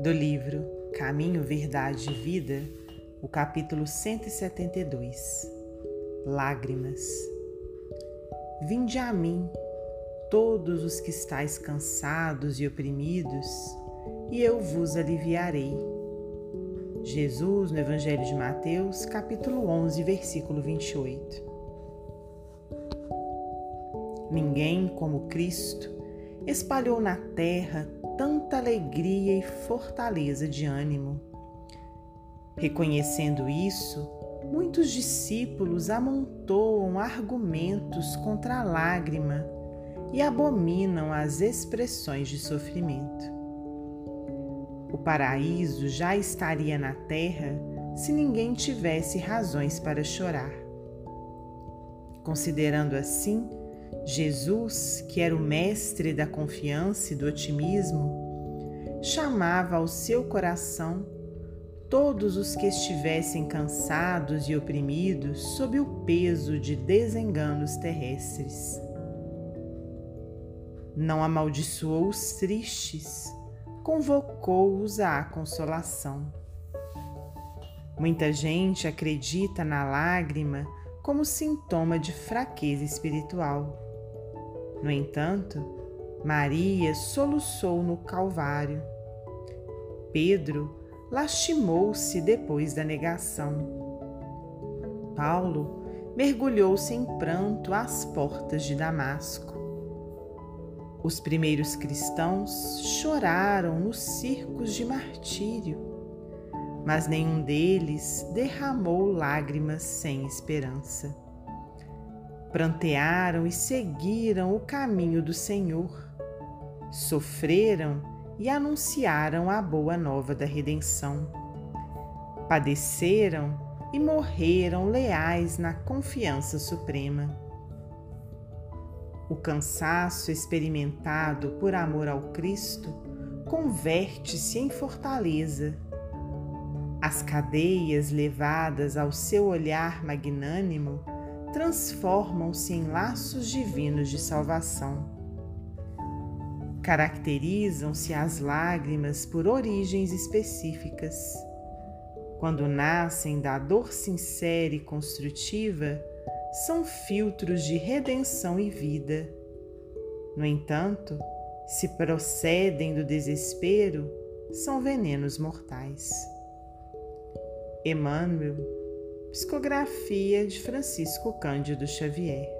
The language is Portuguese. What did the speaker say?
do livro Caminho, Verdade e Vida, o capítulo 172 Lágrimas. Vinde a mim, todos os que estáis cansados e oprimidos, e eu vos aliviarei. Jesus, no Evangelho de Mateus, capítulo 11, versículo 28. Ninguém como Cristo espalhou na terra tanta alegria e fortaleza de ânimo. Reconhecendo isso, muitos discípulos amontoam argumentos contra a lágrima e abominam as expressões de sofrimento. O paraíso já estaria na terra se ninguém tivesse razões para chorar. Considerando assim, Jesus, que era o mestre da confiança e do otimismo, chamava ao seu coração todos os que estivessem cansados e oprimidos sob o peso de desenganos terrestres. Não amaldiçoou os tristes, convocou-os à consolação. Muita gente acredita na lágrima como sintoma de fraqueza espiritual. No entanto, Maria soluçou no Calvário. Pedro lastimou-se depois da negação. Paulo mergulhou-se em pranto às portas de Damasco. Os primeiros cristãos choraram nos circos de martírio, mas nenhum deles derramou lágrimas sem esperança. Prantearam e seguiram o caminho do Senhor, sofreram e anunciaram a boa nova da redenção. Padeceram e morreram leais na confiança suprema o cansaço experimentado por amor ao Cristo converte-se em fortaleza. As cadeias levadas ao seu olhar magnânimo transformam-se em laços divinos de salvação. Caracterizam-se as lágrimas por origens específicas. Quando nascem da dor sincera e construtiva, são filtros de redenção e vida. No entanto, se procedem do desespero, são venenos mortais. Emmanuel, Psicografia de Francisco Cândido Xavier.